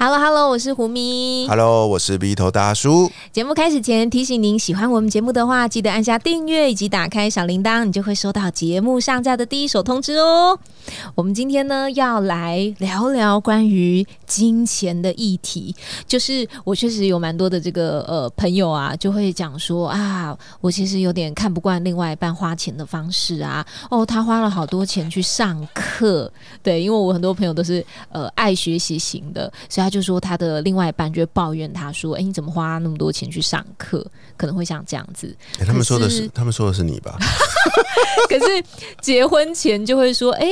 Hello，Hello，我是胡咪。Hello，我是鼻头大叔。节目开始前，提醒您喜欢我们节目的话，记得按下订阅以及打开小铃铛，你就会收到节目上架的第一手通知哦。我们今天呢，要来聊聊关于金钱的议题。就是我确实有蛮多的这个呃朋友啊，就会讲说啊，我其实有点看不惯另外一半花钱的方式啊。哦，他花了好多钱去上课，对，因为我很多朋友都是呃爱学习型的，所以。他就说他的另外一半就会抱怨他说：“哎，你怎么花那么多钱去上课？可能会像这样子。”他们说的是他们说的是你吧？可是结婚前就会说：“哎，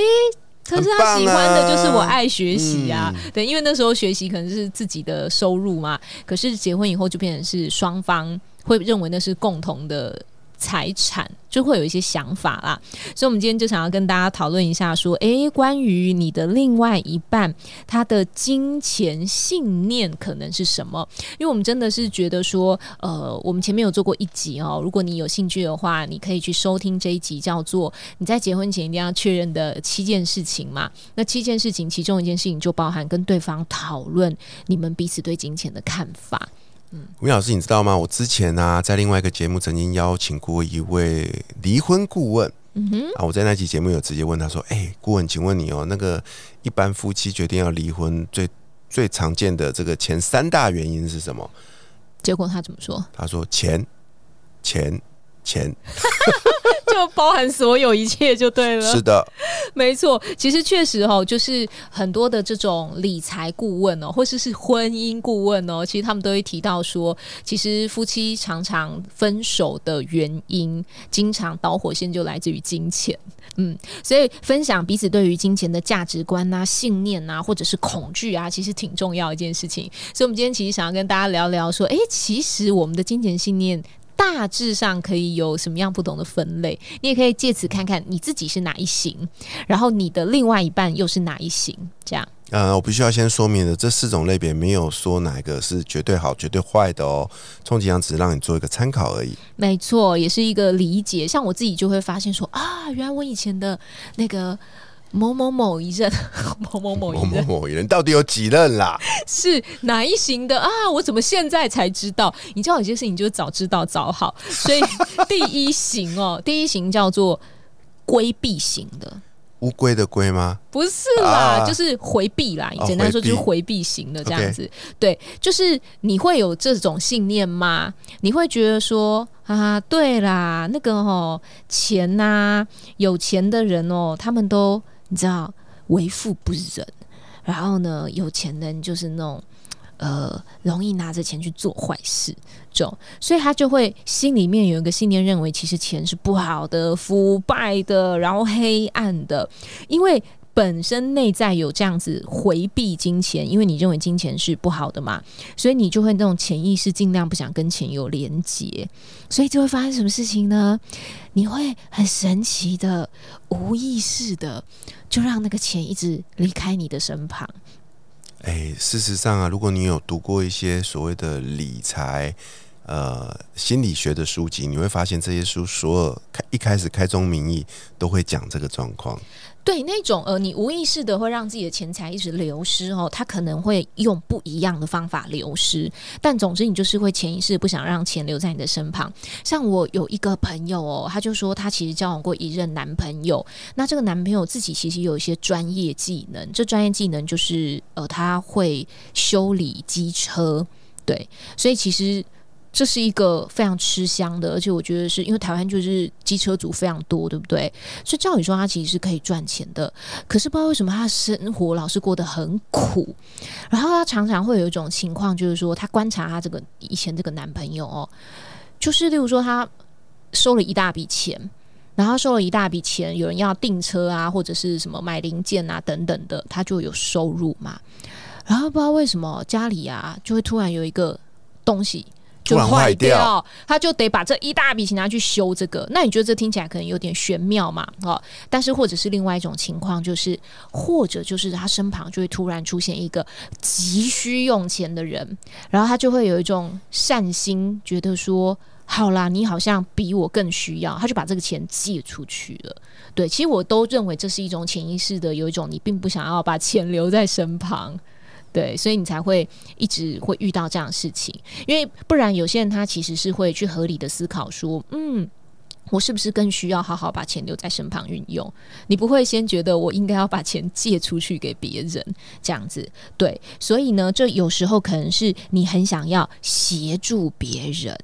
可是他喜欢的就是我爱学习啊。”对，因为那时候学习可能是自己的收入嘛。可是结婚以后就变成是双方会认为那是共同的。财产就会有一些想法啦，所以，我们今天就想要跟大家讨论一下，说，诶，关于你的另外一半，他的金钱信念可能是什么？因为我们真的是觉得说，呃，我们前面有做过一集哦，如果你有兴趣的话，你可以去收听这一集，叫做“你在结婚前一定要确认的七件事情”嘛。那七件事情，其中一件事情就包含跟对方讨论你们彼此对金钱的看法。吴老师，你知道吗？我之前呢，在另外一个节目曾经邀请过一位离婚顾问。嗯哼，啊，我在那期节目有直接问他说：“哎，顾问，请问你哦，那个一般夫妻决定要离婚，最最常见的这个前三大原因是什么？”结果他怎么说？他说：“钱，钱。”钱 就包含所有一切就对了，是的，没错。其实确实哦，就是很多的这种理财顾问哦，或者是婚姻顾问哦，其实他们都会提到说，其实夫妻常常分手的原因，经常导火线就来自于金钱。嗯，所以分享彼此对于金钱的价值观啊、信念啊，或者是恐惧啊，其实挺重要一件事情。所以，我们今天其实想要跟大家聊聊说，哎，其实我们的金钱信念。大致上可以有什么样不同的分类？你也可以借此看看你自己是哪一型，然后你的另外一半又是哪一型？这样。呃，我必须要先说明的，这四种类别没有说哪一个是绝对好、绝对坏的哦。充其量只是让你做一个参考而已。没错，也是一个理解。像我自己就会发现说啊，原来我以前的那个。某某某一任，某某某一任，某某一任到底有几任啦？是哪一型的啊？我怎么现在才知道？你知道有些事情就是早知道早好。所以 第一型哦，第一型叫做规避型的，乌龟的龟吗？不是啦，就是回避啦。简单说就是回避型的这样子。对，就是你会有这种信念吗？你会觉得说啊，对啦，那个哦，钱呐，有钱的人哦，他们都。你知道为富不仁，然后呢，有钱人就是那种呃，容易拿着钱去做坏事，这种，所以他就会心里面有一个信念，认为其实钱是不好的、腐败的，然后黑暗的，因为。本身内在有这样子回避金钱，因为你认为金钱是不好的嘛，所以你就会那种潜意识尽量不想跟钱有连结，所以就会发生什么事情呢？你会很神奇的无意识的就让那个钱一直离开你的身旁。哎，事实上啊，如果你有读过一些所谓的理财呃心理学的书籍，你会发现这些书所有开一开始开宗明义都会讲这个状况。对那种呃，你无意识的会让自己的钱财一直流失哦，他可能会用不一样的方法流失，但总之你就是会潜意识不想让钱留在你的身旁。像我有一个朋友哦，他就说他其实交往过一任男朋友，那这个男朋友自己其实有一些专业技能，这专业技能就是呃他会修理机车，对，所以其实。这是一个非常吃香的，而且我觉得是因为台湾就是机车族非常多，对不对？所以照理说他其实是可以赚钱的，可是不知道为什么他生活老是过得很苦。然后他常常会有一种情况，就是说他观察他这个以前这个男朋友哦，就是例如说他收了一大笔钱，然后收了一大笔钱，有人要订车啊，或者是什么买零件啊等等的，他就有收入嘛。然后不知道为什么家里啊就会突然有一个东西。就坏掉掉，他就得把这一大笔钱拿去修这个。那你觉得这听起来可能有点玄妙嘛？哦，但是或者是另外一种情况，就是或者就是他身旁就会突然出现一个急需用钱的人，然后他就会有一种善心，觉得说。好啦，你好像比我更需要，他就把这个钱借出去了。对，其实我都认为这是一种潜意识的，有一种你并不想要把钱留在身旁。对，所以你才会一直会遇到这样的事情，因为不然有些人他其实是会去合理的思考说，嗯，我是不是更需要好好把钱留在身旁运用？你不会先觉得我应该要把钱借出去给别人这样子，对，所以呢，这有时候可能是你很想要协助别人。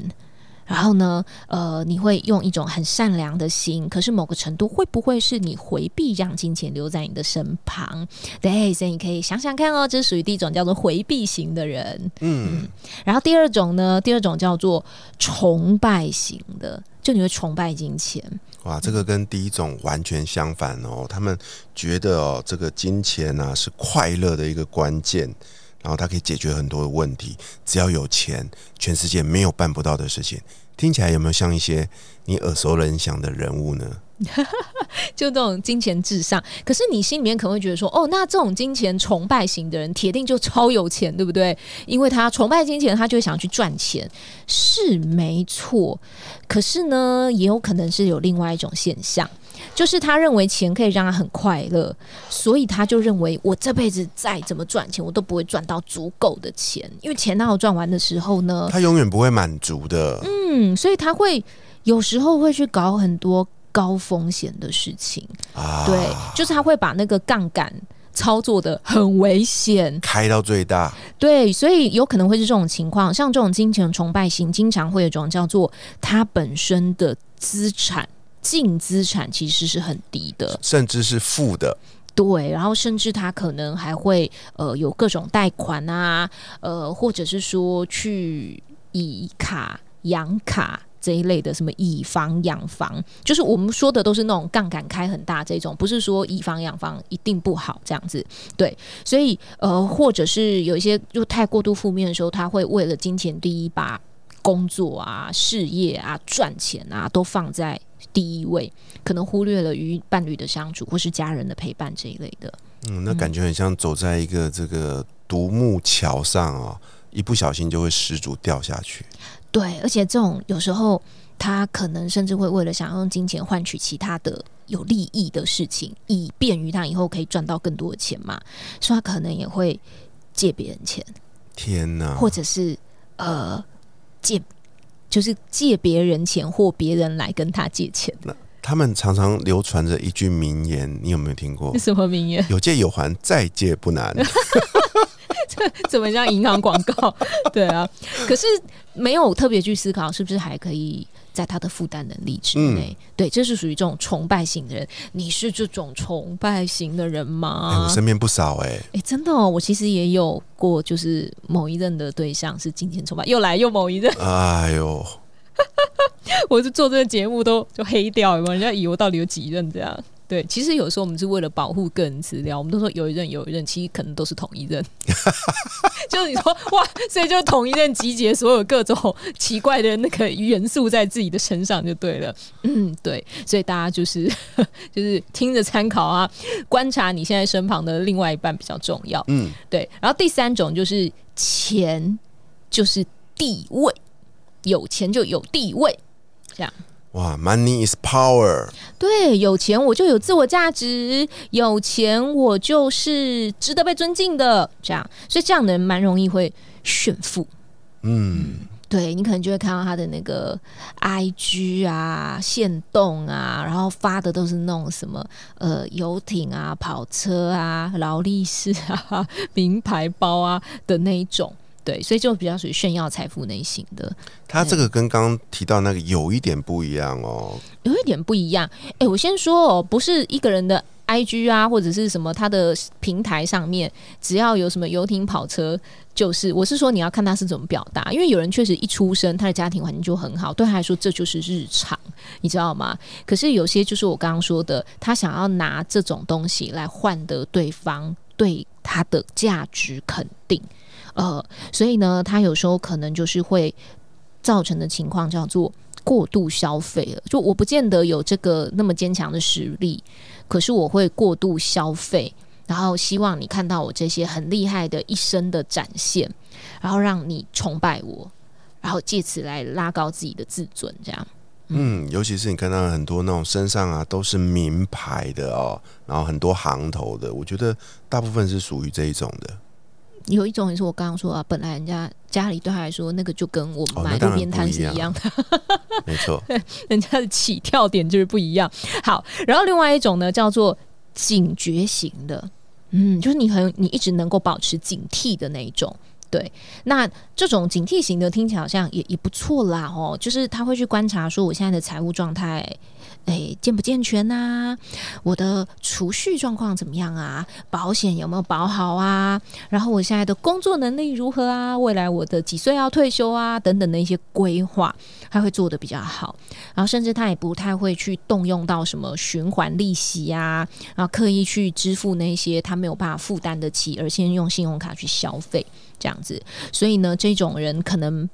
然后呢，呃，你会用一种很善良的心，可是某个程度会不会是你回避让金钱留在你的身旁？对，所以你可以想想看哦，这是属于第一种叫做回避型的人。嗯，然后第二种呢，第二种叫做崇拜型的，就你会崇拜金钱。哇，这个跟第一种完全相反哦，他们觉得哦，这个金钱呢是快乐的一个关键。然后它可以解决很多的问题，只要有钱，全世界没有办不到的事情。听起来有没有像一些你耳熟能详的人物呢？就这种金钱至上，可是你心里面可能会觉得说，哦，那这种金钱崇拜型的人，铁定就超有钱，对不对？因为他崇拜金钱，他就会想去赚钱，是没错。可是呢，也有可能是有另外一种现象。就是他认为钱可以让他很快乐，所以他就认为我这辈子再怎么赚钱，我都不会赚到足够的钱，因为钱哪有赚完的时候呢？他永远不会满足的。嗯，所以他会有时候会去搞很多高风险的事情。啊，对，就是他会把那个杠杆操作的很危险，开到最大。对，所以有可能会是这种情况。像这种金钱崇拜型，经常会有一种叫做他本身的资产。净资产其实是很低的，甚至是负的。对，然后甚至他可能还会呃有各种贷款啊，呃，或者是说去以卡养卡这一类的，什么以房养房，就是我们说的都是那种杠杆开很大这种，不是说以房养房一定不好这样子。对，所以呃，或者是有一些就太过度负面的时候，他会为了金钱第一把工作啊、事业啊、赚钱啊都放在。第一位，可能忽略了与伴侣的相处或是家人的陪伴这一类的。嗯，那感觉很像走在一个这个独木桥上哦，一不小心就会失足掉下去。对，而且这种有时候他可能甚至会为了想要用金钱换取其他的有利益的事情，以便于他以后可以赚到更多的钱嘛，所以他可能也会借别人钱。天哪！或者是呃借。就是借别人钱或别人来跟他借钱。那他们常常流传着一句名言，你有没有听过？什么名言？有借有还，再借不难。这 怎么像银行广告？对啊，可是没有特别去思考，是不是还可以？在他的负担能力之内，对，这是属于这种崇拜型的人。你是这种崇拜型的人吗？我身边不少哎，哎，真的哦，我其实也有过，就是某一任的对象是金钱崇拜，又来又某一任。哎呦，我是做这个节目都就黑掉，有没有？人家以为我到底有几任这样？对，其实有时候我们是为了保护个人资料，我们都说有一任有一任，其实可能都是同一任。就是你说哇，所以就同一任集结所有各种奇怪的那个元素在自己的身上就对了。嗯，对，所以大家就是 就是听着参考啊，观察你现在身旁的另外一半比较重要。嗯，对。然后第三种就是钱，就是地位，有钱就有地位，这样。哇，Money is power。对，有钱我就有自我价值，有钱我就是值得被尊敬的。这样，所以这样的人蛮容易会炫富。嗯，对你可能就会看到他的那个 IG 啊、线动啊，然后发的都是那种什么呃游艇啊、跑车啊、劳力士啊、名牌包啊的那一种。对，所以就比较属于炫耀财富类型的。他这个跟刚刚提到那个有一点不一样哦，有一点不一样。哎，我先说哦，不是一个人的 IG 啊，或者是什么他的平台上面，只要有什么游艇跑车，就是我是说你要看他是怎么表达，因为有人确实一出生他的家庭环境就很好，对他来说这就是日常，你知道吗？可是有些就是我刚刚说的，他想要拿这种东西来换得对方对他的价值肯定。呃，所以呢，他有时候可能就是会造成的情况叫做过度消费了。就我不见得有这个那么坚强的实力，可是我会过度消费，然后希望你看到我这些很厉害的一生的展现，然后让你崇拜我，然后借此来拉高自己的自尊，这样。嗯，尤其是你看到很多那种身上啊都是名牌的哦，然后很多行头的，我觉得大部分是属于这一种的。有一种也是我刚刚说啊，本来人家家里对他来说，那个就跟我哦们买路边摊是一样。的，没错，人家的起跳点就是不一样。好，然后另外一种呢，叫做警觉型的，嗯，就是你很你一直能够保持警惕的那一种。对，那这种警惕型的听起来好像也也不错啦，哦，就是他会去观察说我现在的财务状态，诶健不健全呐、我的储蓄状况怎么样啊？保险有没有保好啊？然后我现在的工作能力如何啊？未来我的几岁要退休啊？等等的一些规划，他会做的比较好。然后甚至他也不太会去动用到什么循环利息呀、然后刻意去支付那些他没有办法负担得起，而先用信用卡去消费这样子。所以呢，这种人可能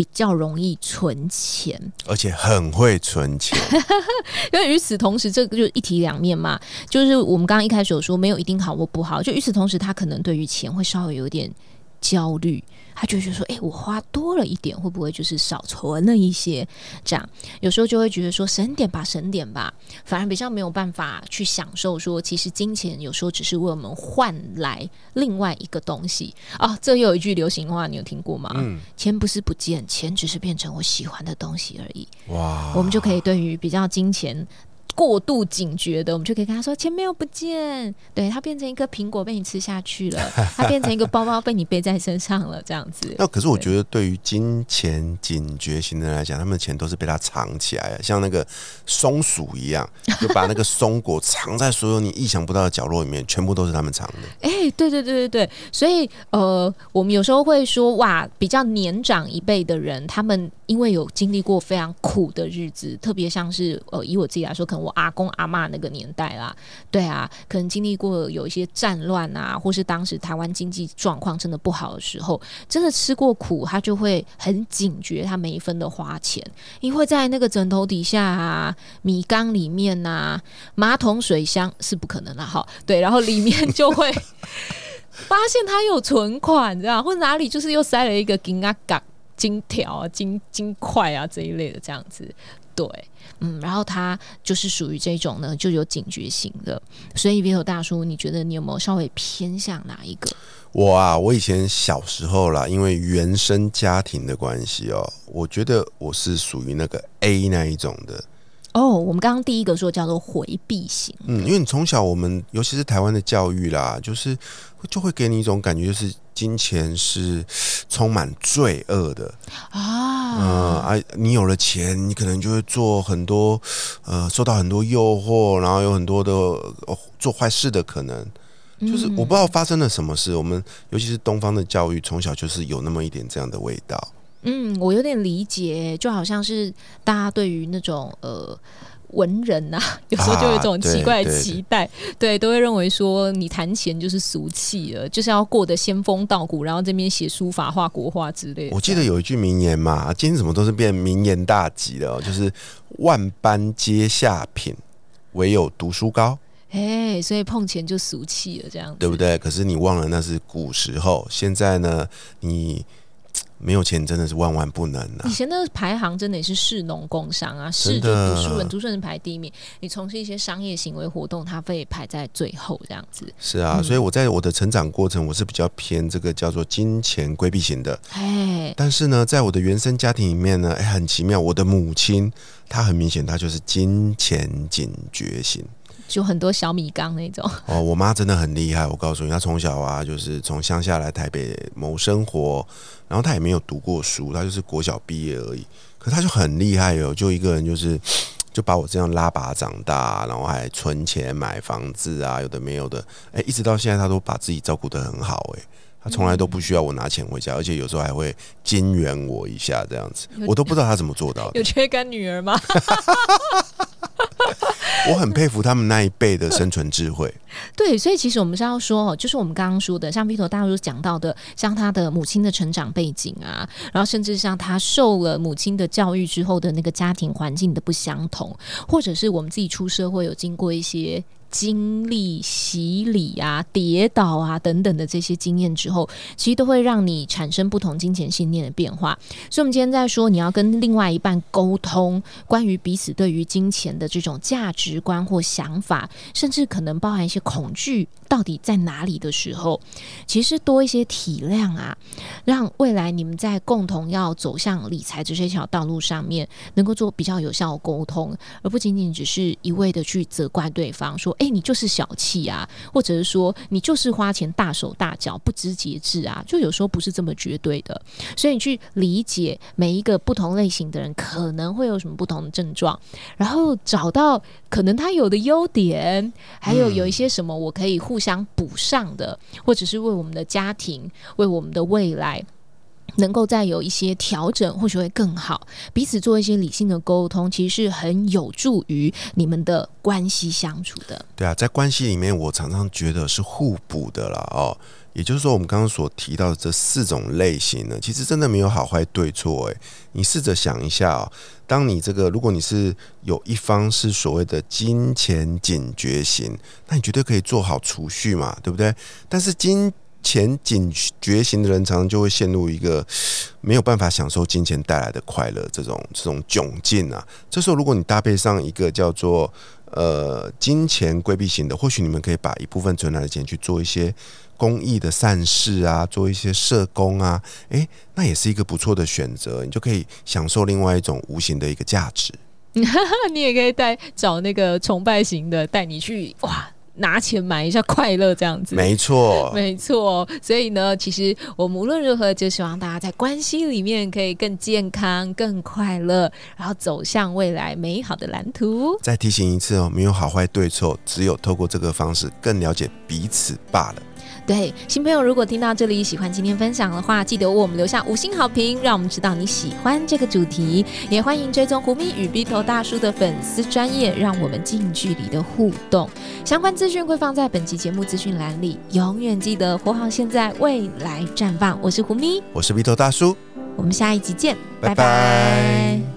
比较容易存钱。而且很会存钱。因为与此同时，这个就一体两面嘛。就是我们刚刚一开始有说，没有一定好或不好。就与此同时，他可能对于钱会稍微有点焦虑，他就觉得说：“诶，我花多了一点，会不会就是少存了一些？”这样有时候就会觉得说：“省点吧，省点吧。”反而比较没有办法去享受说，其实金钱有时候只是为我们换来另外一个东西啊。这又有一句流行话，你有听过吗？嗯，钱不是不见，钱只是变成我喜欢的东西而已。哇，我们就可以对于比较金钱过度警觉的，我们就可以跟他说：“钱没有不见，对，它变成一个苹果被你吃下去了，它变成一个包包被你背在身上了，这样子。那可是我觉得，对于金钱警觉型的人来讲，他们的钱都是被他藏起来的，像那个松鼠一样，就把那个松果藏在所有你意想不到的角落里面，全部都是他们藏的。哎、对对对对对，所以呃，我们有时候会说，哇，比较年长一辈的人，他们因为有经历过非常苦的日子，特别像是呃，以我自己来说，可能我阿公阿嬷那个年代啦，对啊，可能经历过有一些战乱啊，或是当时台湾经济状况真的不好的时候，真的吃过苦，他就会很警觉他每一分的花钱，因为在那个枕头底下啊、米缸里面呐、马桶水箱是不可能啦，哈，对，然后里面就会 发现他有存款，这样或者哪里就是又塞了一个金啊港金条啊、金金块啊这一类的这样子，对，嗯，然后他就是属于这种呢，就有警觉型的。所以 Vito 大叔，你觉得你有没有稍微偏向哪一个？我啊，我以前小时候啦，因为原生家庭的关系哦，我觉得我是属于那个 A 那一种的。哦，我们刚刚第一个说叫做回避型，嗯，因为你从小我们，尤其是台湾的教育啦，就是就会给你一种感觉，就是金钱是充满罪恶的。啊，嗯啊，你有了钱，你可能就会做很多呃，受到很多诱惑，然后有很多的、呃、做坏事的可能。就是我不知道发生了什么事，我们尤其是东方的教育，从小就是有那么一点这样的味道。嗯，我有点理解，就好像是大家对于那种呃。文人呐、有时候就有一种奇怪的期待，对，都会认为说你谈钱就是俗气了，就是要过得仙风道骨，然后这边写书法、画国画之类的。我记得有一句名言嘛，今天怎么都是变名言大集了哦，就是万般皆下品，唯有读书高，哎，所以碰钱就俗气了，这样子对不对？可是你忘了那是古时候，现在呢，你没有钱真的是万万不能啊以！前的排行真的也是市农工商啊，市的读书人，读书人排第一名。你从事一些商业行为活动，它会排在最后这样子。是啊，所以我在我的成长过程，我是比较偏这个叫做金钱规避型的。哎，但是呢，在我的原生家庭里面呢，哎，很奇妙，我的母亲她很明显，她就是金钱警觉型。就很多小米缸那种。哦，我妈真的很厉害，我告诉你，她从小啊，就是从乡下来台北谋生活，然后她也没有读过书，她就是国小毕业而已。可她就很厉害哦，就一个人就是 就把我这样拉拔长大，然后还存钱买房子啊，有的没有的，哎，一直到现在，她都把自己照顾得很好，哎。她从来都不需要我拿钱回家，而且有时候还会金援我一下，这样子，我都不知道她怎么做到的 有。缺干女儿吗？我很佩服他们那一辈的生存智慧。对，所以其实我们是要说，就是我们刚刚说的，像 Vito 大叔讲到的，像他的母亲的成长背景啊，然后甚至像他受了母亲的教育之后的那个家庭环境的不相同，或者是我们自己出社会有经过一些。经历洗礼啊、跌倒啊等等的这些经验之后，其实都会让你产生不同金钱信念的变化。所以，我们今天在说，你要跟另外一半沟通关于彼此对于金钱的这种价值观或想法，甚至可能包含一些恐惧。到底在哪里的时候，其实多一些体谅啊，让未来你们在共同要走向理财这些条道路上面，能够做比较有效的沟通，而不仅仅只是一味的去责怪对方，说：“哎，你就是小气啊，或者是说你就是花钱大手大脚、不知节制啊。”就有时候不是这么绝对的，所以你去理解每一个不同类型的人可能会有什么不同的症状，然后找到可能他有的优点，还有有一些什么我可以互。想补上的，或者是为我们的家庭、为我们的未来，能够再有一些调整，或许会更好。彼此做一些理性的沟通，其实是很有助于你们的关系相处的。对啊，在关系里面，我常常觉得是互补的啦。哦。也就是说，我们刚刚所提到的这四种类型呢，其实真的没有好坏对错。诶，你试着想一下哦，当你这个，如果你是有一方是所谓的金钱警觉型，那你绝对可以做好储蓄嘛，对不对？但是金钱警觉型的人，常常就会陷入一个 没有办法享受金钱带来的快乐这种这种窘境啊。这时候，如果你搭配上一个叫做呃金钱规避型的，或许你们可以把一部分存来的钱去做一些。公益的善事啊，做一些社工啊，诶，那也是一个不错的选择，你就可以享受另外一种无形的一个价值。你也可以带找那个崇拜型的，带你去哇，拿钱买一下快乐这样子。没错，没错。所以呢，其实我们无论如何，就希望大家在关系里面可以更健康、更快乐，然后走向未来美好的蓝图。再提醒一次哦，没有好坏对错，只有透过这个方式更了解彼此罢了。对新朋友，如果听到这里喜欢今天分享的话，记得为我们留下五星好评，让我们知道你喜欢这个主题。也欢迎追踪胡咪与 B 头大叔的粉丝专业，让我们近距离的互动。相关资讯会放在本期节目资讯栏里。永远记得活好现在，未来绽放。我是胡咪，我是 B 头大叔，我们下一集见，拜拜。